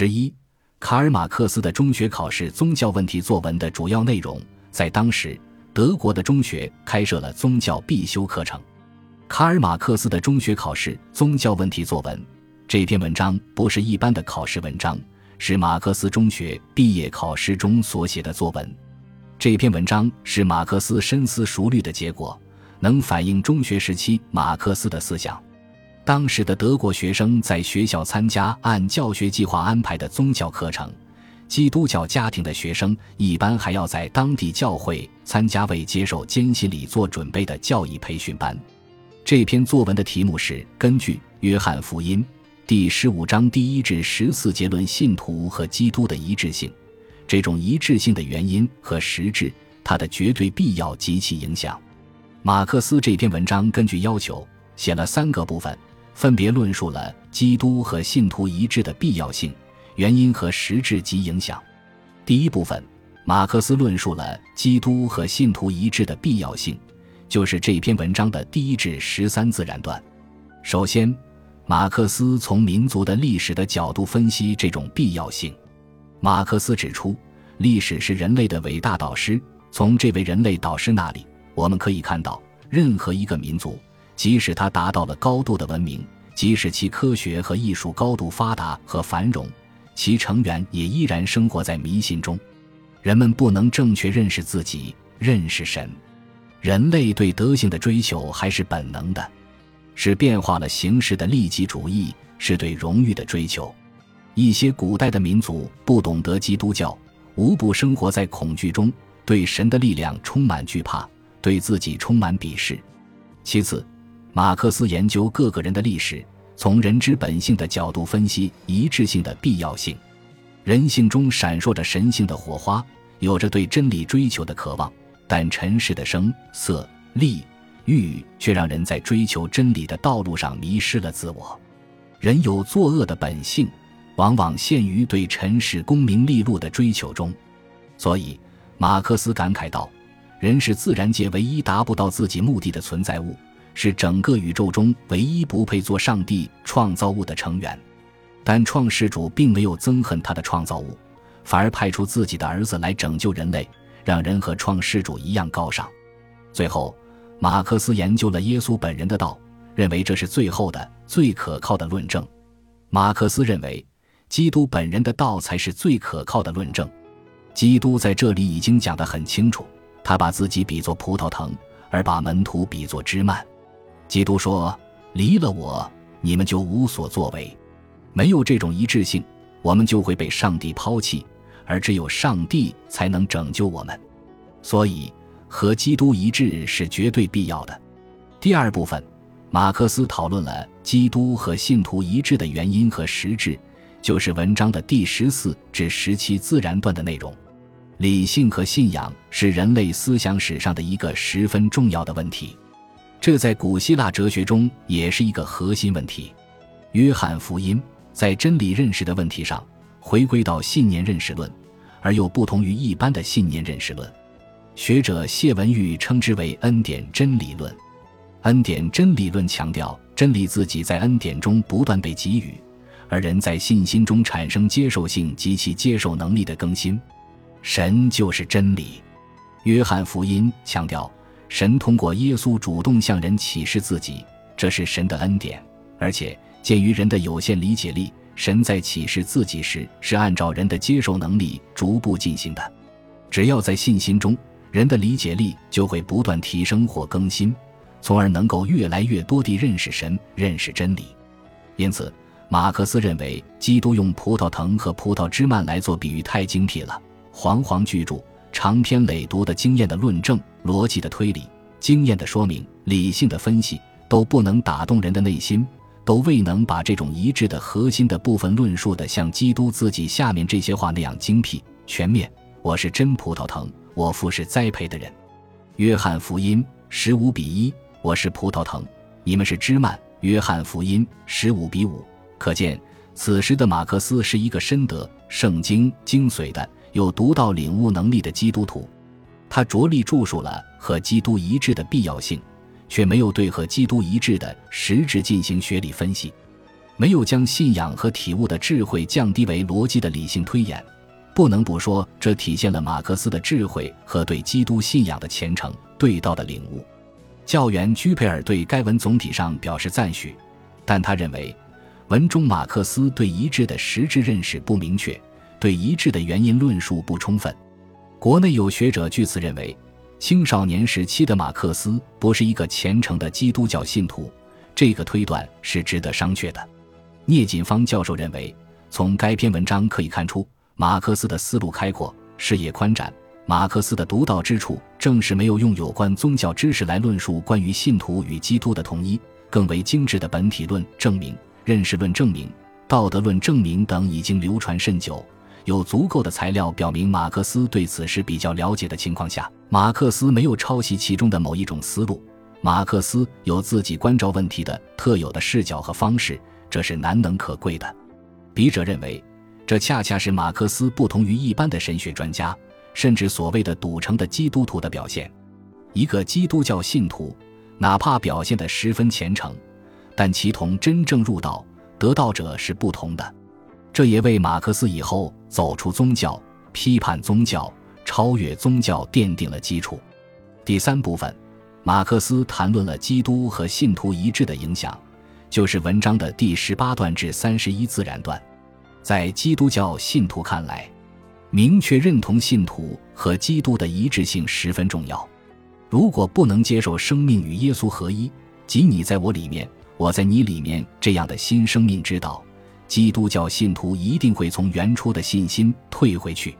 十一，卡尔马克思的中学考试宗教问题作文的主要内容，在当时德国的中学开设了宗教必修课程。卡尔马克思的中学考试宗教问题作文这篇文章不是一般的考试文章，是马克思中学毕业考试中所写的作文。这篇文章是马克思深思熟虑的结果，能反映中学时期马克思的思想。当时的德国学生在学校参加按教学计划安排的宗教课程，基督教家庭的学生一般还要在当地教会参加为接受坚信礼做准备的教义培训班。这篇作文的题目是根据《约翰福音》第十五章第一至十四节论信徒和基督的一致性，这种一致性的原因和实质，它的绝对必要及其影响。马克思这篇文章根据要求写了三个部分。分别论述了基督和信徒一致的必要性、原因和实质及影响。第一部分，马克思论述了基督和信徒一致的必要性，就是这篇文章的第一至十三自然段。首先，马克思从民族的历史的角度分析这种必要性。马克思指出，历史是人类的伟大导师。从这位人类导师那里，我们可以看到，任何一个民族。即使他达到了高度的文明，即使其科学和艺术高度发达和繁荣，其成员也依然生活在迷信中。人们不能正确认识自己，认识神。人类对德性的追求还是本能的，是变化了形式的利己主义，是对荣誉的追求。一些古代的民族不懂得基督教，无不生活在恐惧中，对神的力量充满惧怕，对自己充满鄙视。其次。马克思研究各个人的历史，从人之本性的角度分析一致性的必要性。人性中闪烁着神性的火花，有着对真理追求的渴望，但尘世的声色利欲却让人在追求真理的道路上迷失了自我。人有作恶的本性，往往陷于对尘世功名利禄的追求中。所以，马克思感慨道：“人是自然界唯一达不到自己目的的存在物。”是整个宇宙中唯一不配做上帝创造物的成员，但创世主并没有憎恨他的创造物，反而派出自己的儿子来拯救人类，让人和创世主一样高尚。最后，马克思研究了耶稣本人的道，认为这是最后的、最可靠的论证。马克思认为，基督本人的道才是最可靠的论证。基督在这里已经讲得很清楚，他把自己比作葡萄藤，而把门徒比作枝蔓。基督说：“离了我，你们就无所作为。没有这种一致性，我们就会被上帝抛弃，而只有上帝才能拯救我们。所以，和基督一致是绝对必要的。”第二部分，马克思讨论了基督和信徒一致的原因和实质，就是文章的第十四至十七自然段的内容。理性和信仰是人类思想史上的一个十分重要的问题。这在古希腊哲学中也是一个核心问题。约翰福音在真理认识的问题上回归到信念认识论，而又不同于一般的信念认识论。学者谢文玉称之为恩典真理论。恩典真理论强调真理自己在恩典中不断被给予，而人在信心中产生接受性及其接受能力的更新。神就是真理。约翰福音强调。神通过耶稣主动向人启示自己，这是神的恩典。而且，鉴于人的有限理解力，神在启示自己时是按照人的接受能力逐步进行的。只要在信心中，人的理解力就会不断提升或更新，从而能够越来越多地认识神、认识真理。因此，马克思认为，基督用葡萄藤和葡萄枝蔓来做比喻太精辟了，煌煌巨著。长篇累牍的经验的论证、逻辑的推理、经验的说明、理性的分析，都不能打动人的内心，都未能把这种一致的核心的部分论述的像基督自己下面这些话那样精辟全面。我是真葡萄藤，我父是栽培的人。约翰福音十五比一，我是葡萄藤，你们是枝蔓。约翰福音十五比五，可见此时的马克思是一个深得圣经精髓的。有独到领悟能力的基督徒，他着力著述了和基督一致的必要性，却没有对和基督一致的实质进行学理分析。没有将信仰和体悟的智慧降低为逻辑的理性推演，不能不说这体现了马克思的智慧和对基督信仰的虔诚对道的领悟。教员居佩尔对该文总体上表示赞许，但他认为文中马克思对一致的实质认识不明确，对一致的原因论述不充分。国内有学者据此认为，青少年时期的马克思不是一个虔诚的基督教信徒，这个推断是值得商榷的。聂锦芳教授认为，从该篇文章可以看出，马克思的思路开阔，视野宽展。马克思的独到之处，正是没有用有关宗教知识来论述关于信徒与基督的统一，更为精致的本体论证明、认识论证明、道德论证明等已经流传甚久，有足够的材料表明马克思对此事比较了解的情况下，马克思没有抄袭其中的某一种思路。马克思有自己关照问题的特有的视角和方式。这是难能可贵的。笔者认为，这恰恰是马克思不同于一般的神学专家，甚至所谓的赌城的基督徒的表现。一个基督教信徒，哪怕表现得十分虔诚，但其同真正入道得道者是不同的。这也为马克思以后走出宗教、批判宗教、超越宗教奠定了基础。第三部分，马克思谈论了基督和信徒一致的影响。就是文章的第十八段至三十一自然段，在基督教信徒看来，明确认同信徒和基督的一致性十分重要。如果不能接受生命与耶稣合一，即你在我里面，我在你里面这样的新生命之道，基督教信徒一定会从原初的信心退回去。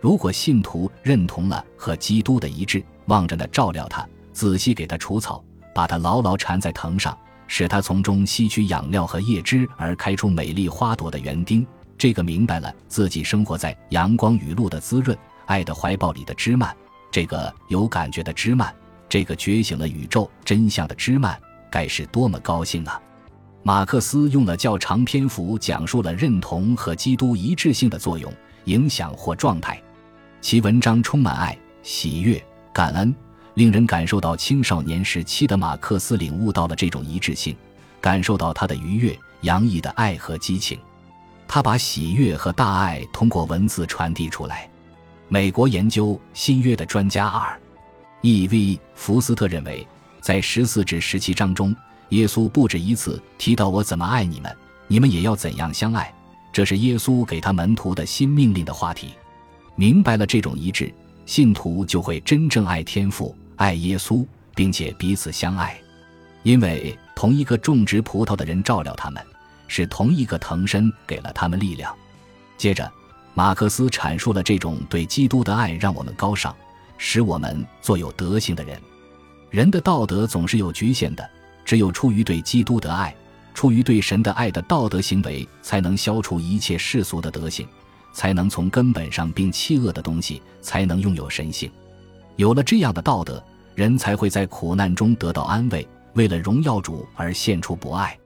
如果信徒认同了和基督的一致，望着那照料他，仔细给他除草，把他牢牢缠在藤上。使他从中吸取养料和叶汁而开出美丽花朵的园丁，这个明白了自己生活在阳光雨露的滋润、爱的怀抱里的枝蔓，这个有感觉的枝蔓，这个觉醒了宇宙真相的枝蔓，该是多么高兴啊！马克思用了较长篇幅讲述了认同和基督一致性的作用、影响或状态，其文章充满爱、喜悦、感恩。令人感受到青少年时期的马克思领悟到了这种一致性，感受到他的愉悦、洋溢的爱和激情。他把喜悦和大爱通过文字传递出来。美国研究新约的专家 R.E.V. 福斯特认为，在十四至十七章中，耶稣不止一次提到“我怎么爱你们，你们也要怎样相爱”，这是耶稣给他门徒的新命令的话题。明白了这种一致。信徒就会真正爱天父、爱耶稣，并且彼此相爱，因为同一个种植葡萄的人照料他们，是同一个藤身给了他们力量。接着，马克思阐述了这种对基督的爱让我们高尚，使我们做有德行的人。人的道德总是有局限的，只有出于对基督的爱，出于对神的爱的道德行为，才能消除一切世俗的德行。才能从根本上摒弃恶的东西，才能拥有神性。有了这样的道德，人才会在苦难中得到安慰，为了荣耀主而献出博爱。